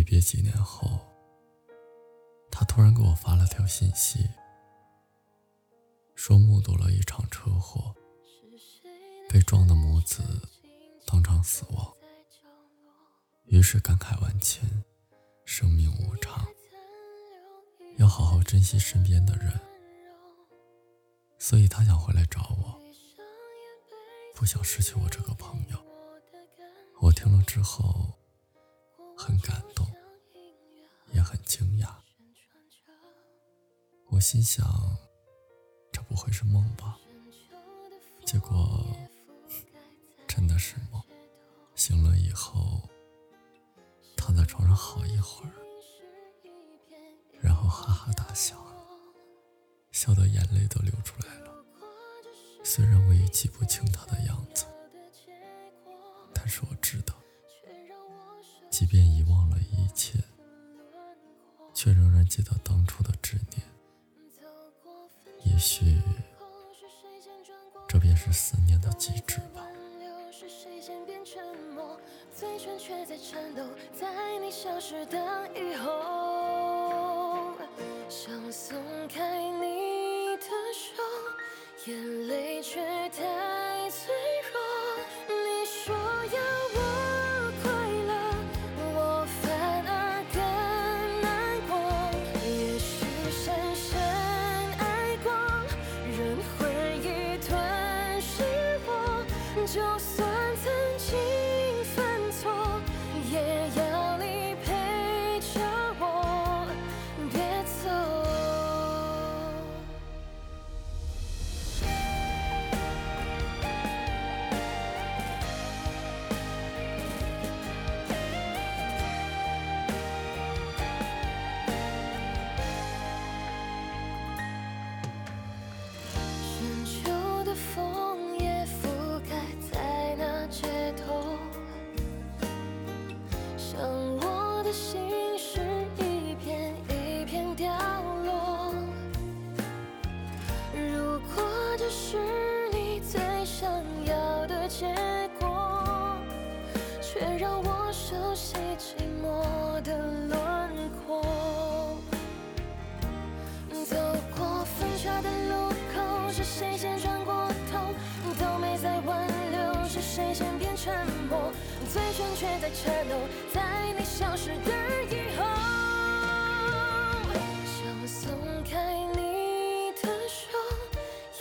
离别几年后，他突然给我发了条信息，说目睹了一场车祸，被撞的母子当场死亡。于是感慨万千，生命无常，要好好珍惜身边的人。所以他想回来找我，不想失去我这个朋友。我听了之后很感动我心想，这不会是梦吧？结果真的是梦。醒了以后。躺在床上好一会儿，然后哈哈大笑，笑到眼泪都流出来了。虽然我也记不清他的样子，但是我知道，即便遗忘了一切，却仍然记得当初的执念。也许，这便是思念的极致吧。嘴唇却在颤抖，在你消失的以后，想松开你的手，眼泪却太就算曾经。时间变沉默最唇却在颤抖在你消失的以后。想松开你的手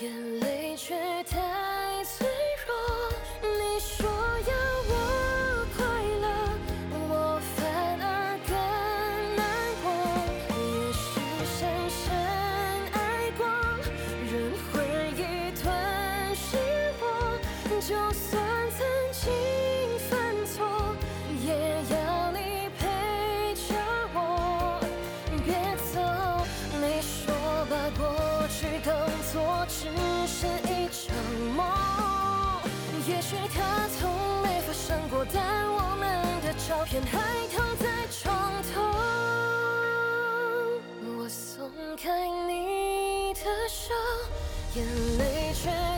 眼泪却太脆弱。你说要我快乐我反而更难过。也许深深爱过任回忆吞噬我就算它从没发生过但我们的照片还躺在床头。我松开你的手眼泪却